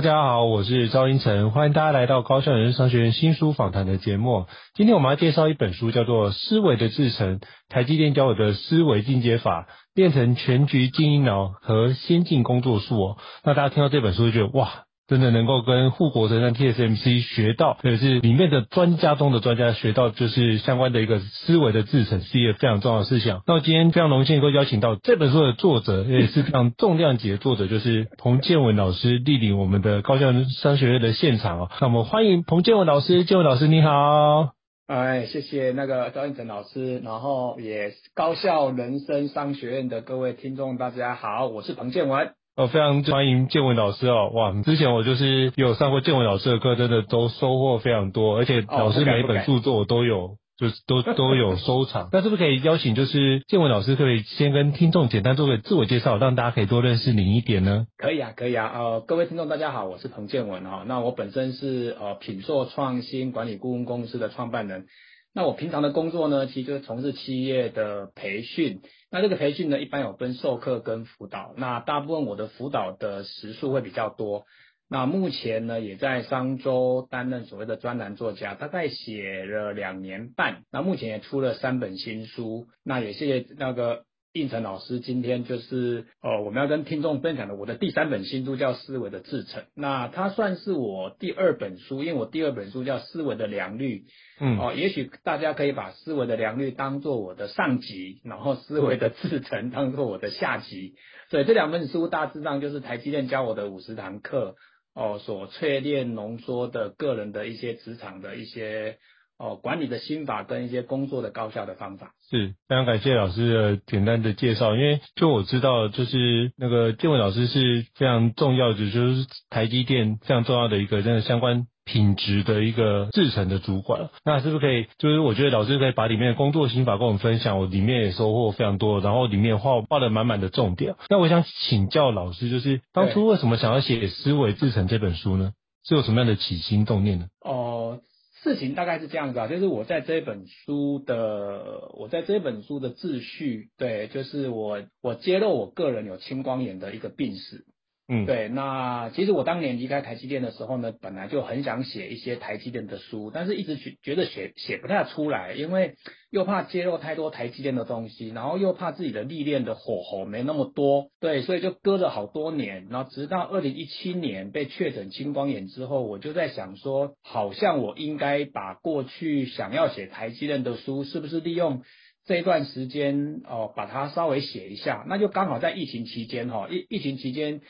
大家好，我是赵英成，欢迎大家来到高校人生商学院新书访谈的节目。今天我们要介绍一本书，叫做《思维的制成：台积电教我的思维进阶法，变成全局经营脑和先进工作术》哦。那大家听到这本书就觉得哇！真的能够跟护国神山 TSMC 学到，或者是里面的专家中的专家学到，就是相关的一个思维的制程，是一个非常重要的事项。那今天非常荣幸能够邀请到这本书的作者，也是非常重量级的作者，就是彭建文老师莅临我们的高校商学院的现场哦。那我们欢迎彭建文老师，建文老师你好。哎，谢谢那个赵胤丞老师，然后也高校人生商学院的各位听众大家好，我是彭建文。我非常欢迎建文老师哦，哇！之前我就是有上过建文老师的课，真的都收获非常多，而且老师每一本著作我都有，就是都 都有收藏。那是不是可以邀请，就是建文老师可以先跟听众简单做个自我介绍，让大家可以多认识您一点呢？可以啊，可以啊。呃，各位听众大家好，我是彭建文哈。那我本身是呃品硕创新管理顾问公司的创办人。那我平常的工作呢，其实就是从事企业的培训。那这个培训呢，一般有分授课跟辅导。那大部分我的辅导的时数会比较多。那目前呢，也在商周担任所谓的专栏作家，大概写了两年半。那目前也出了三本新书。那也谢谢那个。胤丞老师，今天就是呃，我们要跟听众分享的我的第三本新书叫《思维的制程》，那它算是我第二本书，因为我第二本书叫《思维的良率》，嗯，哦，也许大家可以把《思维的良率》当做我的上集，然后《思维的制程》当做我的下集，所以这两本书大致上就是台积电教我的五十堂课哦，所淬炼浓缩的个人的一些职场的一些。哦，管理的心法跟一些工作的高效的方法，是非常感谢老师的简单的介绍。因为就我知道，就是那个建文老师是非常重要的，就是台积电非常重要的一个真的相关品质的一个制成的主管。那是不是可以，就是我觉得老师可以把里面的工作心法跟我们分享，我里面也收获非常多，然后里面画画的满满的重点。那我想请教老师，就是当初为什么想要写《思维制成》这本书呢？是有什么样的起心动念呢？哦。事情大概是这样子啊，就是我在这本书的，我在这本书的自序，对，就是我我揭露我个人有青光眼的一个病史。嗯，对，那其实我当年离开台积电的时候呢，本来就很想写一些台积电的书，但是一直觉觉得写写不太出来，因为又怕揭露太多台积电的东西，然后又怕自己的历练的火候没那么多，对，所以就搁了好多年，然后直到二零一七年被确诊青光眼之后，我就在想说，好像我应该把过去想要写台积电的书，是不是利用这一段时间哦，把它稍微写一下，那就刚好在疫情期间哈，疫疫情期间。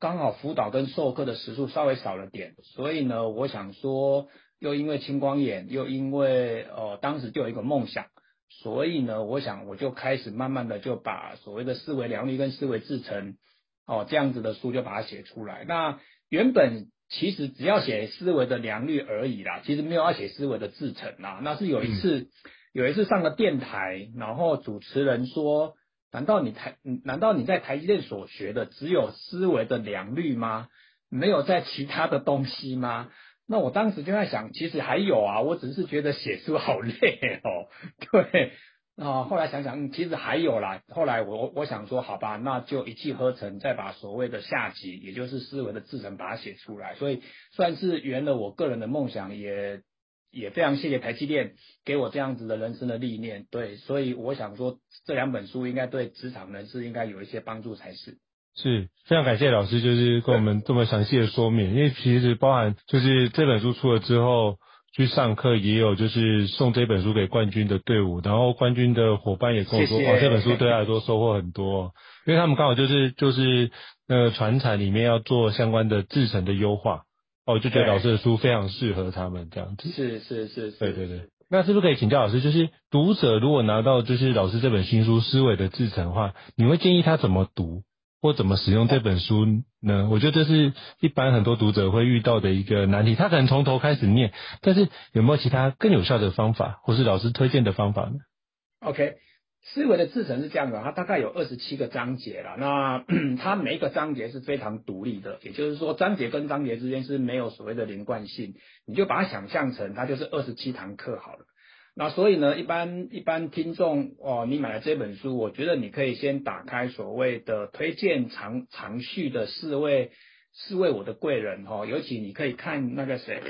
刚好辅导跟授课的时数稍微少了点，所以呢，我想说，又因为青光眼，又因为呃当时就有一个梦想，所以呢，我想我就开始慢慢的就把所谓的思维良率跟思维制成哦这样子的书就把它写出来。那原本其实只要写思维的良率而已啦，其实没有要写思维的制成啦。那是有一次，嗯、有一次上了电台，然后主持人说。难道你台，难道你在台积电所学的只有思维的良率吗？没有在其他的东西吗？那我当时就在想，其实还有啊，我只是觉得写书好累哦。对，啊，后来想想，嗯，其实还有啦。后来我我想说，好吧，那就一气呵成，再把所谓的下集，也就是思维的制程，把它写出来。所以算是圆了我个人的梦想，也。也非常谢谢台积电给我这样子的人生的历练，对，所以我想说这两本书应该对职场人士应该有一些帮助才是。是非常感谢老师，就是跟我们这么详细的说明，因为其实包含就是这本书出了之后去上课，也有就是送这本书给冠军的队伍，然后冠军的伙伴也跟我说，谢谢哇，这本书对他来说收获很多，因为他们刚好就是就是那个传产里面要做相关的制程的优化。哦，就觉得老师的书非常适合他们这样子。是是是是，对对对。那是不是可以请教老师，就是读者如果拿到就是老师这本新书《思维的制成》的话，你会建议他怎么读或怎么使用这本书呢？我觉得这是一般很多读者会遇到的一个难题。他可能从头开始念，但是有没有其他更有效的方法，或是老师推荐的方法呢？OK。思维的制程是这样的，它大概有二十七个章节了。那 它每一个章节是非常独立的，也就是说，章节跟章节之间是没有所谓的连贯性。你就把它想象成它就是二十七堂课好了。那所以呢，一般一般听众哦，你买了这本书，我觉得你可以先打开所谓的推荐长长序的四位四位我的贵人哈，尤其你可以看那个谁。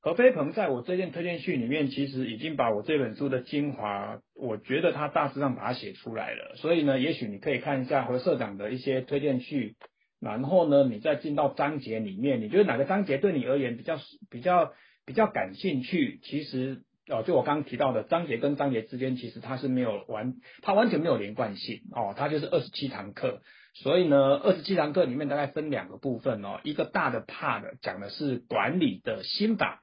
何飞鹏在我这件推荐序里面，其实已经把我这本书的精华，我觉得他大致上把它写出来了。所以呢，也许你可以看一下何社长的一些推荐序，然后呢，你再进到章节里面，你觉得哪个章节对你而言比较比较比较感兴趣？其实哦，就我刚刚提到的章节跟章节之间，其实它是没有完，它完全没有连贯性哦，它就是二十七堂课。所以呢，二十七堂课里面大概分两个部分哦，一个大的 part 讲的是管理的心法，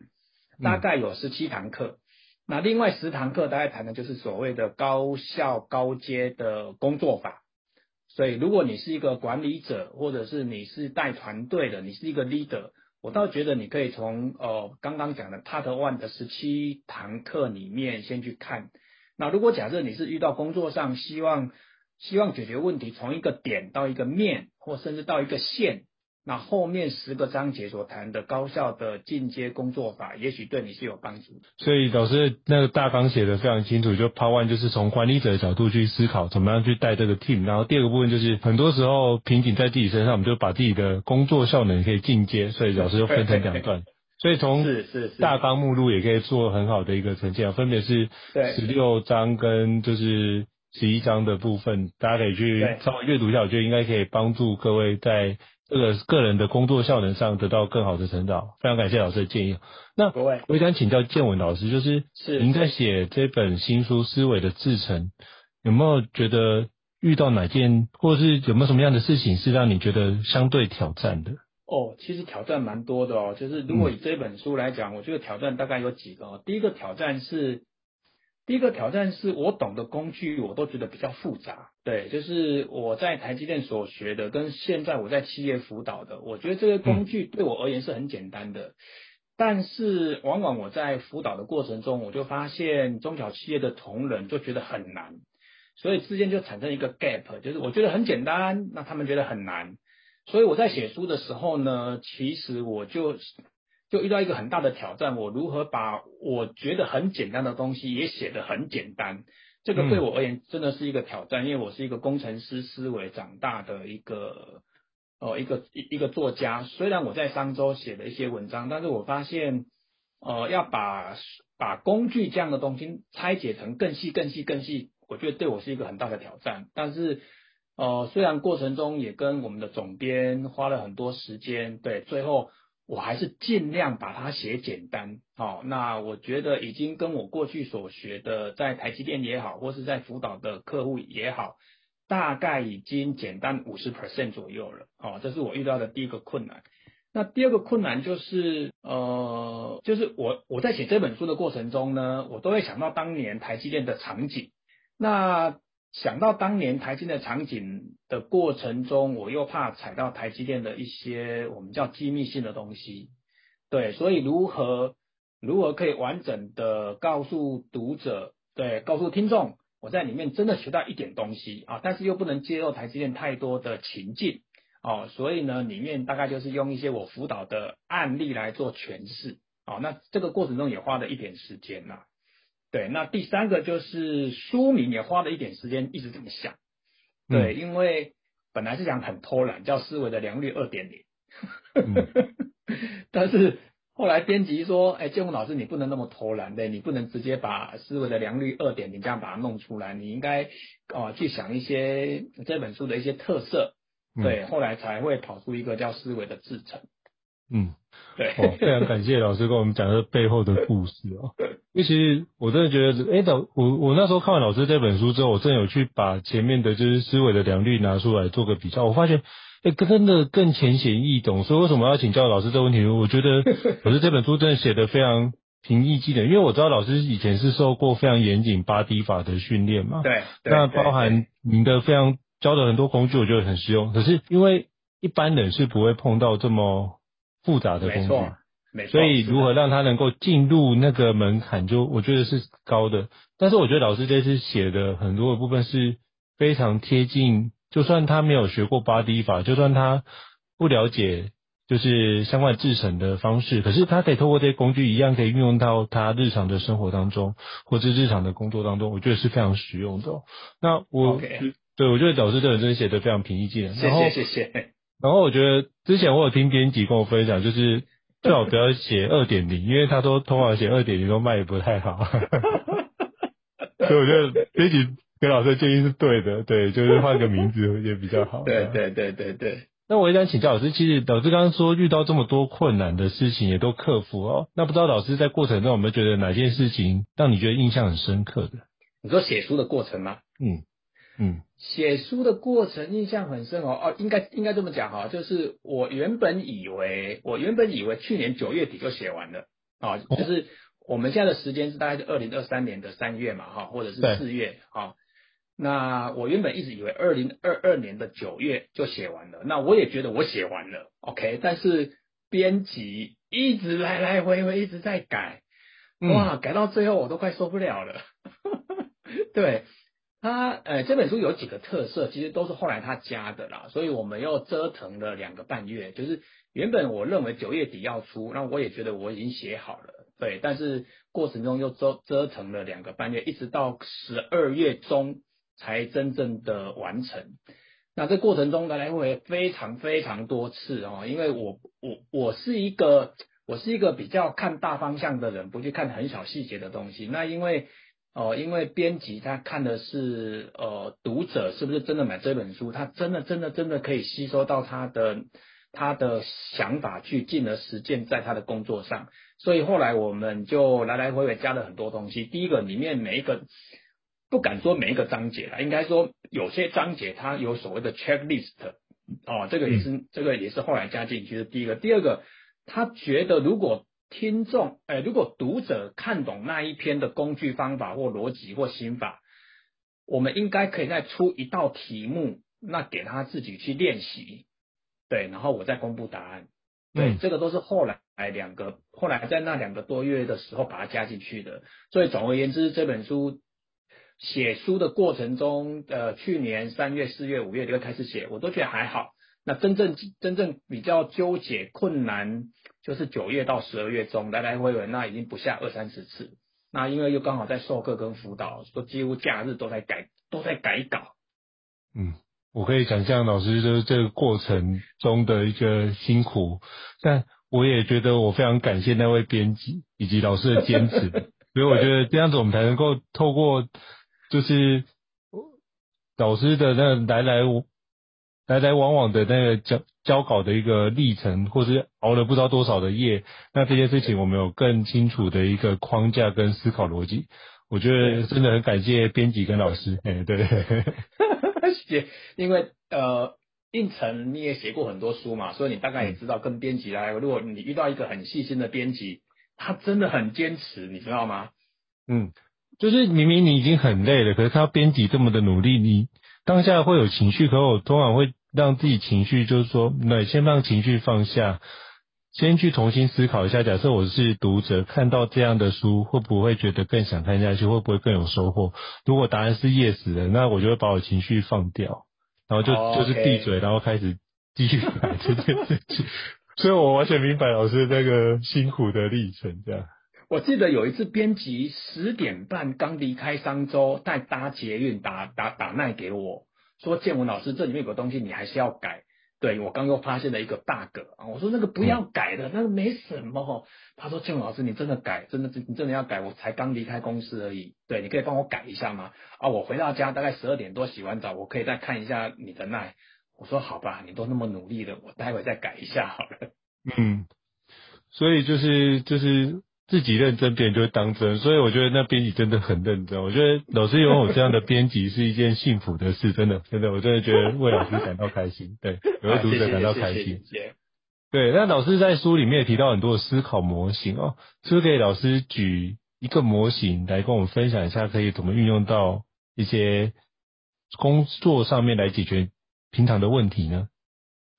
大概有十七堂课，嗯、那另外十堂课大概谈的就是所谓的高效高阶的工作法。所以如果你是一个管理者，或者是你是带团队的，你是一个 leader，我倒觉得你可以从呃刚刚讲的 part one 的十七堂课里面先去看。那如果假设你是遇到工作上希望希望解决问题，从一个点到一个面，或甚至到一个线，那后面十个章节所谈的高效的进阶工作法，也许对你是有帮助的。所以老师那个大纲写的非常清楚，就 Part One 就是从管理者的角度去思考，怎么样去带这个 team。然后第二个部分就是很多时候瓶颈在自己身上，我们就把自己的工作效能可以进阶。所以老师就分成两段，所以从是是大纲目录也可以做很好的一个呈现，分别是十六章跟就是。十一章的部分，大家可以去稍微阅读一下，我觉得应该可以帮助各位在这个个人的工作效能上得到更好的成长。非常感谢老师的建议。那我想请教建文老师，就是您在写这本新书《思维的制成》，有没有觉得遇到哪件，或者是有没有什么样的事情是让你觉得相对挑战的？哦，其实挑战蛮多的哦。就是如果以这本书来讲，嗯、我觉得挑战大概有几个哦。第一个挑战是。第一个挑战是我懂的工具，我都觉得比较复杂。对，就是我在台积电所学的，跟现在我在企业辅导的，我觉得这些工具对我而言是很简单的。但是往往我在辅导的过程中，我就发现中小企业的同仁就觉得很难，所以之间就产生一个 gap，就是我觉得很简单，那他们觉得很难。所以我在写书的时候呢，其实我就。就遇到一个很大的挑战，我如何把我觉得很简单的东西也写得很简单？这个对我而言真的是一个挑战，因为我是一个工程师思维长大的一个呃一个一一个作家。虽然我在商周写了一些文章，但是我发现呃要把把工具这样的东西拆解成更细、更细、更细，我觉得对我是一个很大的挑战。但是呃虽然过程中也跟我们的总编花了很多时间，对，最后。我还是尽量把它写简单，好，那我觉得已经跟我过去所学的，在台积电也好，或是在辅导的客户也好，大概已经简单五十 percent 左右了，哦，这是我遇到的第一个困难。那第二个困难就是，呃，就是我我在写这本书的过程中呢，我都会想到当年台积电的场景，那。想到当年台积电的场景的过程中，我又怕踩到台积电的一些我们叫机密性的东西，对，所以如何如何可以完整的告诉读者，对，告诉听众，我在里面真的学到一点东西啊，但是又不能揭露台积电太多的情境哦，所以呢，里面大概就是用一些我辅导的案例来做诠释，哦，那这个过程中也花了一点时间呐。对，那第三个就是书名也花了一点时间一直这么想，对，嗯、因为本来是想很偷懒，叫思维的良率二点零，但是后来编辑说，哎，建宏老师你不能那么偷懒，对，你不能直接把思维的良率二点零这样把它弄出来，你应该哦去想一些这本书的一些特色，对，后来才会跑出一个叫思维的制程。嗯，对，哦，非常感谢老师跟我们讲这背后的故事哦。因为其实我真的觉得，哎，导我我那时候看完老师这本书之后，我真的有去把前面的就是思维的良率拿出来做个比较，我发现，哎，真的更浅显易懂。所以为什么要请教老师这个问题？我觉得老师这本书真的写的非常平易近人，因为我知道老师以前是受过非常严谨八 D 法的训练嘛。对。那包含您的非常教的很多工具，我觉得很实用。可是因为一般人是不会碰到这么复杂的工具，没错，所以如何让他能够进入那个门槛，就我觉得是高的。但是我觉得老师这次写的很多的部分是非常贴近，就算他没有学过八 D 法，就算他不了解。就是相关制程的方式，可是他可以透过这些工具，一样可以运用到他日常的生活当中，或者日常的工作当中，我觉得是非常实用的。那我，Okay. 对，我觉得老师这本真写的非常平易近人。谢谢谢谢。然后我觉得之前我有听编辑跟我分享，就是最好不要写二点零，因为他说通常写二点零都卖不太好。所以我觉得编辑给老师的建议是对的，对，就是换个名字也比较好。对对对对对。那我也想请教老师，其实老师刚刚说遇到这么多困难的事情也都克服哦。那不知道老师在过程中有没有觉得哪件事情让你觉得印象很深刻的？你说写书的过程吗？嗯嗯，写书的过程印象很深哦。哦，应该应该这么讲哈，就是我原本以为我原本以为去年九月底就写完了啊，就是我们现在的时间是大概是二零二三年的三月嘛哈，或者是四月啊。那我原本一直以为二零二二年的九月就写完了，那我也觉得我写完了，OK，但是编辑一直来来回回一直在改，哇，改到最后我都快受不了了。对，他呃这本书有几个特色，其实都是后来他加的啦，所以我们又折腾了两个半月，就是原本我认为九月底要出，那我也觉得我已经写好了，对，但是过程中又折折腾了两个半月，一直到十二月中。才真正的完成。那这过程中来来回回非常非常多次哦，因为我我我是一个我是一个比较看大方向的人，不去看很小细节的东西。那因为哦、呃，因为编辑他看的是呃读者是不是真的买这本书，他真的真的真的可以吸收到他的他的想法去进而实践在他的工作上。所以后来我们就来来回回加了很多东西。第一个里面每一个。不敢说每一个章节了，应该说有些章节它有所谓的 checklist 哦，这个也是、嗯、这个也是后来加进去的。第一个，第二个，他觉得如果听众诶，如果读者看懂那一篇的工具方法或逻辑或心法，我们应该可以再出一道题目，那给他自己去练习，对，然后我再公布答案。对，嗯、这个都是后来两个后来在那两个多月的时候把它加进去的。所以总而言之，这本书。写书的过程中，呃，去年三月、四月、五月就开始写，我都觉得还好。那真正真正比较纠结困难，就是九月到十二月中来来回回，那已经不下二三十次。那因为又刚好在授课跟辅导，说几乎假日都在改，都在改稿。嗯，我可以想象老师就是这个过程中的一个辛苦，但我也觉得我非常感谢那位编辑以及老师的坚持，所以我觉得这样子我们才能够透过。就是老师的那个来来来来往往的那个交交稿的一个历程，或是熬了不知道多少的夜，那这件事情我们有更清楚的一个框架跟思考逻辑。我觉得真的很感谢编辑跟老师，哎，对，写，因为呃，应成你也写过很多书嘛，所以你大概也知道跟编辑来，如果你遇到一个很细心的编辑，他真的很坚持，你知道吗？嗯。就是明明你已经很累了，可是他编辑这么的努力，你当下会有情绪，可我通常会让自己情绪，就是说，那先让情绪放下，先去重新思考一下。假设我是读者，看到这样的书，会不会觉得更想看下去？会不会更有收获？如果答案是 yes 的，那我就会把我情绪放掉，然后就、就是闭嘴，然后开始继续改这件事情。所以我完全明白老师那个辛苦的历程，这样。我记得有一次，编辑十点半刚离开商周，在搭捷运打打打耐给我说：“建文老师，这里面有个东西你还是要改。对”我刚又发现了一个 bug 啊，我说那个不要改的，那个没什么。他说：“建文老师，你真的改，真的你真的要改，我才刚离开公司而已。对，你可以帮我改一下吗？”啊，我回到家大概十二点多洗完澡，我可以再看一下你的耐。我说：“好吧，你都那么努力了，我待会再改一下好了。”嗯，所以就是就是。自己认真，别人就会当真，所以我觉得那编辑真的很认真。我觉得老师拥有这样的编辑是一件幸福的事，真的，真的，我真的觉得为老师感到开心，对，为读者感到开心。对，那老师在书里面也提到很多的思考模型哦，是不是可以老师举一个模型来跟我们分享一下，可以怎么运用到一些工作上面来解决平常的问题呢？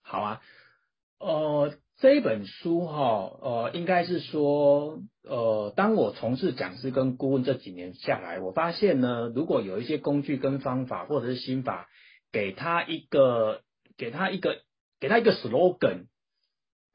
好啊，呃，这一本书哈，呃，应该是说，呃，当我从事讲师跟顾问这几年下来，我发现呢，如果有一些工具跟方法或者是心法，给他一个，给他一个，给他一个 slogan。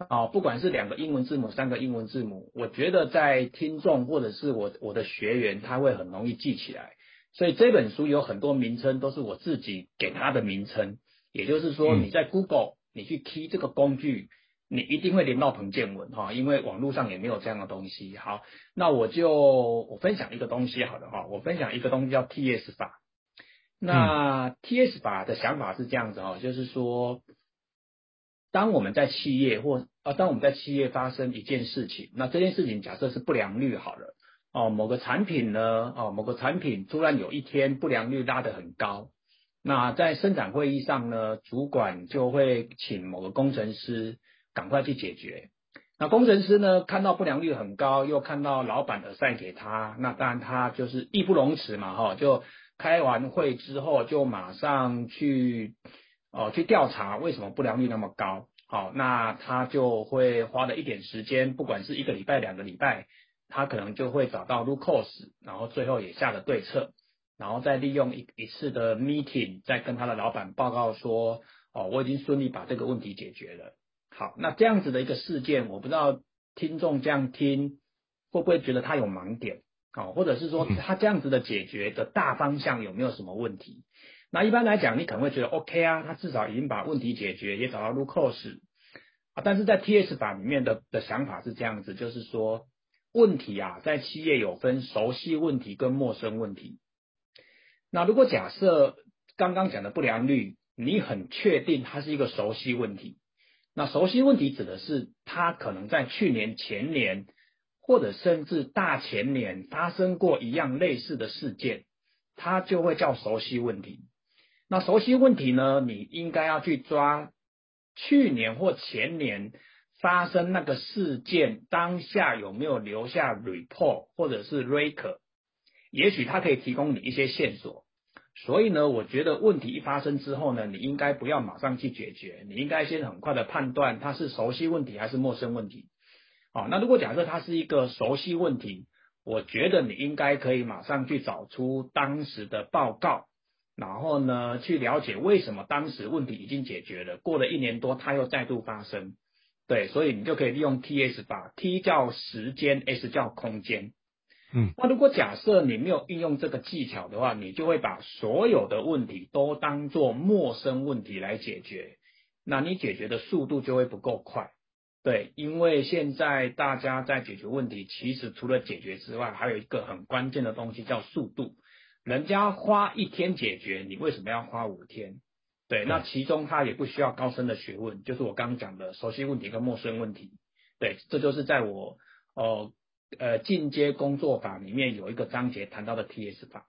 啊，不管是两个英文字母、三个英文字母，我觉得在听众或者是我我的学员，他会很容易记起来。所以这本书有很多名称都是我自己给他的名称，也就是说你在 Google 你去 key 这个工具，你一定会连到彭建文哈，因为网络上也没有这样的东西。好，那我就我分享一个东西好的哈，我分享一个东西叫 TS 法。那 TS 法的想法是这样子哈，就是说。当我们在企业或啊，当我们在企业发生一件事情，那这件事情假设是不良率好了，哦，某个产品呢，哦，某个产品突然有一天不良率拉得很高，那在生产会议上呢，主管就会请某个工程师赶快去解决。那工程师呢，看到不良率很高，又看到老板的 assign 给他，那当然他就是义不容辞嘛，哈，就开完会之后就马上去。哦，去调查为什么不良率那么高？好，那他就会花了一点时间，不管是一个礼拜、两个礼拜，他可能就会找到 root cause，然后最后也下了对策，然后再利用一一次的 meeting，再跟他的老板报告说，哦，我已经顺利把这个问题解决了。好，那这样子的一个事件，我不知道听众这样听会不会觉得他有盲点？哦，或者是说他这样子的解决的大方向有没有什么问题？那一般来讲，你可能会觉得 OK 啊，他至少已经把问题解决，也找到 root cause 啊。但是在 TS 版里面的的想法是这样子，就是说问题啊，在企业有分熟悉问题跟陌生问题。那如果假设刚刚讲的不良率，你很确定它是一个熟悉问题，那熟悉问题指的是它可能在去年、前年或者甚至大前年发生过一样类似的事件，它就会叫熟悉问题。那熟悉问题呢？你应该要去抓去年或前年发生那个事件当下有没有留下 report 或者是 record，也许它可以提供你一些线索。所以呢，我觉得问题一发生之后呢，你应该不要马上去解决，你应该先很快的判断它是熟悉问题还是陌生问题。好，那如果假设它是一个熟悉问题，我觉得你应该可以马上去找出当时的报告。然后呢，去了解为什么当时问题已经解决了，过了一年多，它又再度发生。对，所以你就可以利用 TS 法，T 叫时间，S 叫空间。嗯，那如果假设你没有运用这个技巧的话，你就会把所有的问题都当做陌生问题来解决，那你解决的速度就会不够快。对，因为现在大家在解决问题，其实除了解决之外，还有一个很关键的东西叫速度。人家花一天解决，你为什么要花五天？对，那其中它也不需要高深的学问，就是我刚刚讲的熟悉问题跟陌生问题。对，这就是在我呃呃进阶工作法里面有一个章节谈到的 TS 法。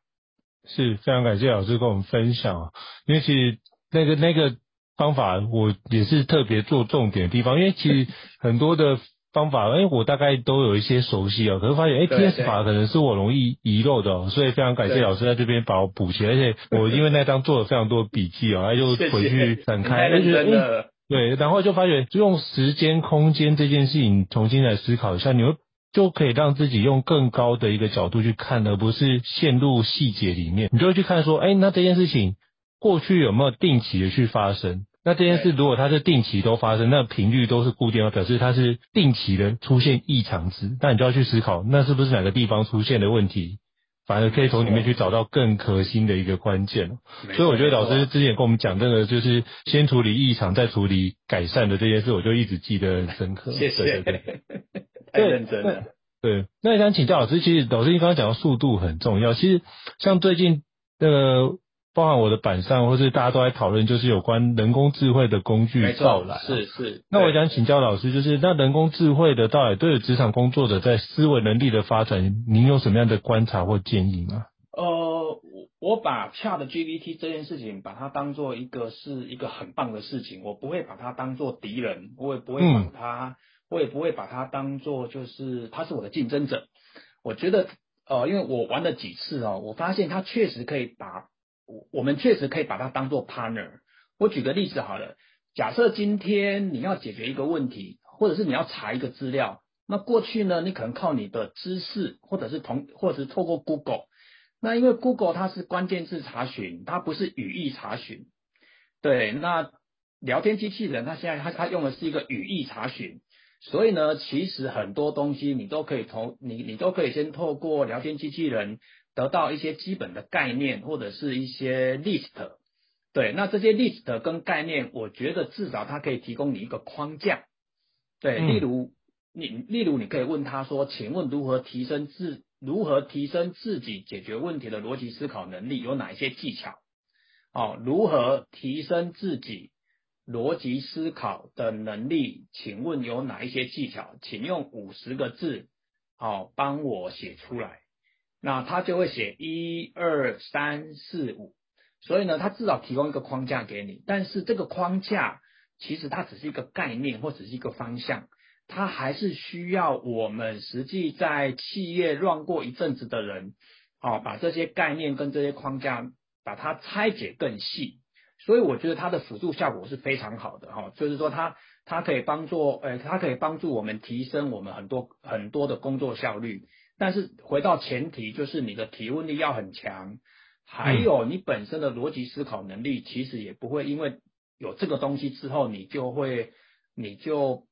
是非常感谢老师跟我们分享，因为其实那个那个方法我也是特别做重点的地方，因为其实很多的。方法，哎，我大概都有一些熟悉哦，可是发现，哎，TS 法可能是我容易遗漏的哦，所以非常感谢老师在这边把我补齐，而且我 因为那张做了非常多笔记哦，他，就回去展开，而且，哎，对，然后就发觉，就用时间、空间这件事情重新来思考一下，你会就可以让自己用更高的一个角度去看，而不是陷入细节里面，你就会去看说，哎，那这件事情过去有没有定期的去发生？那这件事如果它是定期都发生，那频率都是固定的，表示它是定期的出现异常值。那你就要去思考，那是不是哪个地方出现的问题，反而可以从里面去找到更核心的一个关键。所以我觉得老师之前跟我们讲这个，就是先处理异常，再处理改善的这件事，我就一直记得很深刻。谢谢，对对对，太认真了。对，那想请教老师，其实老师你刚刚讲到速度很重要，其实像最近那个。包含我的板上，或是大家都在讨论，就是有关人工智慧的工具到来。是是。那我想请教老师，就是那人工智慧的到来，对于职场工作者在思维能力的发展，您有什么样的观察或建议吗？呃，我把 ChatGPT 这件事情，把它当做一个是一个很棒的事情，我不会把它当做敌人，我也不会把它，嗯、我也不会把它当做就是他是我的竞争者。我觉得，呃，因为我玩了几次哦，我发现它确实可以把，我们确实可以把它当做 partner。我举个例子好了，假设今天你要解决一个问题，或者是你要查一个资料，那过去呢，你可能靠你的知识，或者是同，或者是透过 Google。那因为 Google 它是关键字查询，它不是语义查询。对，那聊天机器人它现在它它用的是一个语义查询，所以呢，其实很多东西你都可以从你你都可以先透过聊天机器人得到一些基本的概念或者是一些 list。对，那这些 list 跟概念，我觉得至少它可以提供你一个框架。对，例如你例如你可以问他说，请问如何提升自如何提升自己解决问题的逻辑思考能力？有哪一些技巧？哦，如何提升自己逻辑思考的能力？请问有哪一些技巧？请用五十个字，哦，帮我写出来。那他就会写一二三四五。所以呢，他至少提供一个框架给你。但是这个框架其实它只是一个概念，或只是一个方向。它还是需要我们实际在企业乱过一阵子的人，哦，把这些概念跟这些框架把它拆解更细。所以我觉得它的辅助效果是非常好的哈，就是说它它可以帮助，呃，它可以帮助我们提升我们很多很多的工作效率。但是回到前提，就是你的提问力要很强，还有你本身的逻辑思考能力，其实也不会因为有这个东西之后，你就会你就。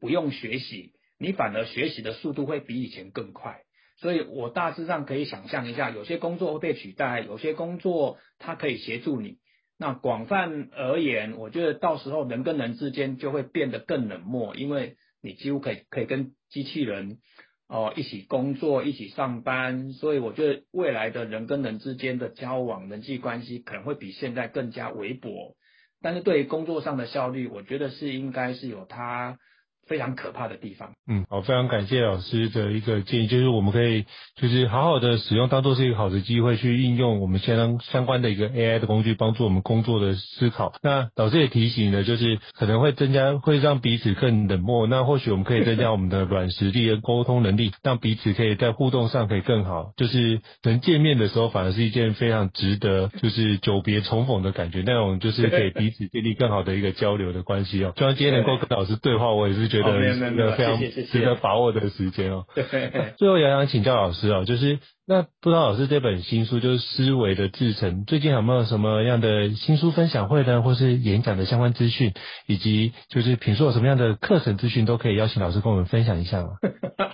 不用学习，你反而学习的速度会比以前更快。所以我大致上可以想象一下，有些工作会被取代，有些工作它可以协助你。那广泛而言，我觉得到时候人跟人之间就会变得更冷漠，因为你几乎可以可以跟机器人哦、一起工作、一起上班。所以我觉得未来的人跟人之间的交往、人际关系可能会比现在更加微薄。但是对于工作上的效率，我觉得是应该是有它。非常可怕的地方。嗯，好，非常感谢老师的一个建议，就是我们可以就是好好的使用，当做是一个好的机会去应用我们相当相关的一个 AI 的工具，帮助我们工作的思考。那老师也提醒了，就是可能会增加，会让彼此更冷漠。那或许我们可以增加我们的软实力跟沟通能力，让彼此可以在互动上可以更好。就是能见面的时候，反而是一件非常值得，就是久别重逢的感觉，那种就是可以彼此建立更好的一个交流的关系哦。希望今天能够跟老师对话，我也是觉得。哦，没有没有没有，非常值得把握的时间哦。对，最后也想请教老师哦，就是那不知道老师这本新书就是思维的制程，最近有没有什么样的新书分享会呢，或是演讲的相关资讯，以及就是品说有什么样的课程资讯，都可以邀请老师跟我们分享一下吗？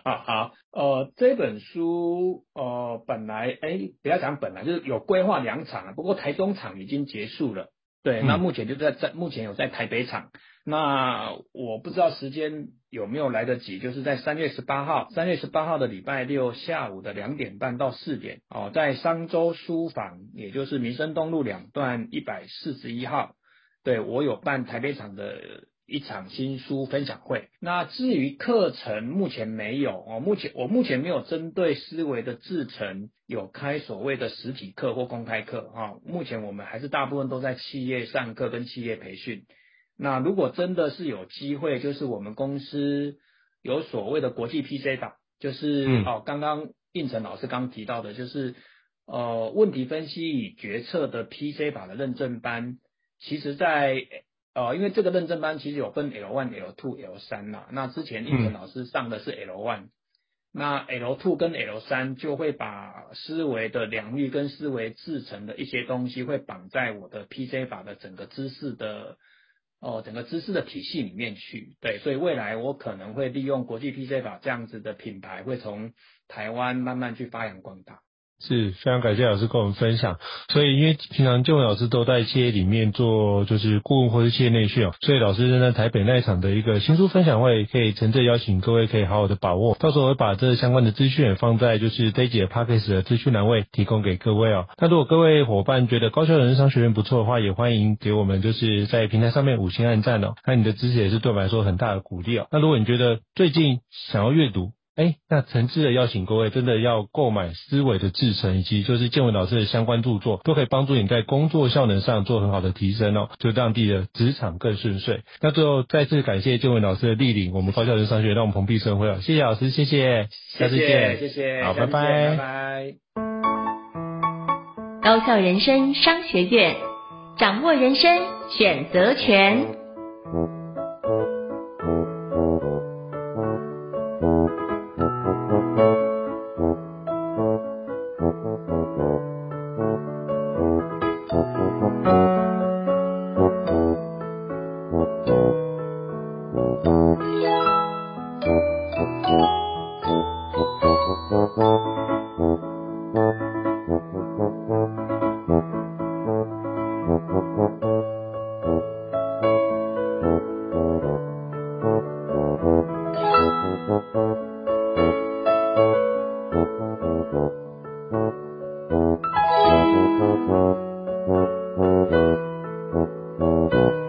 好好，呃，这本书呃本来哎不要讲本来就是有规划两场，不过台中场已经结束了，对，那目前就在在目前有在台北场。那我不知道时间有没有来得及，就是在三月十八号，三月十八号的礼拜六下午的两点半到四点，哦，在商周书房，也就是民生东路两段一百四十一号，对，我有办台北场的一场新书分享会。那至于课程，目前没有哦，目前我目前没有针对思维的制程有开所谓的实体课或公开课啊，目前我们还是大部分都在企业上课跟企业培训。那如果真的是有机会，就是我们公司有所谓的国际 PC 法，就是、嗯、哦，刚刚应成老师刚提到的，就是呃问题分析与决策的 PC 法的认证班，其实在呃因为这个认证班其实有分 L one、L two、L 三啦。那之前应成老师上的是 L one，、嗯、那 L two 跟 L 三就会把思维的良率跟思维制成的一些东西会绑在我的 PC 法的整个知识的。哦，整个知识的体系里面去，对，所以未来我可能会利用国际 PC 法这样子的品牌，会从台湾慢慢去发扬光大。是非常感谢老师跟我们分享，所以因为平常建伟老师都在企业里面做就是顾问或是企业内训哦，所以老师正在台北那一场的一个新书分享会，可以诚挚邀请各位可以好好的把握，到时候我会把这相关的资讯放在就是这一节 Podcast 的资讯栏位提供给各位哦。那如果各位伙伴觉得高效人商学院不错的话，也欢迎给我们就是在平台上面五星按赞哦，那你的支持也是对我们来说很大的鼓励哦。那如果你觉得最近想要阅读，哎，那诚挚的邀请各位，真的要购买思维的制程，以及就是建文老师的相关著作，都可以帮助你在工作效能上做很好的提升哦，就让自己的职场更顺遂。那最后再次感谢建文老师的莅临，我们高效人商学院让我们蓬荜生辉哦，谢谢老师，谢谢，下次见，谢谢，好，拜拜，拜拜。高效人生商学院，掌握人生选择权。Thank you.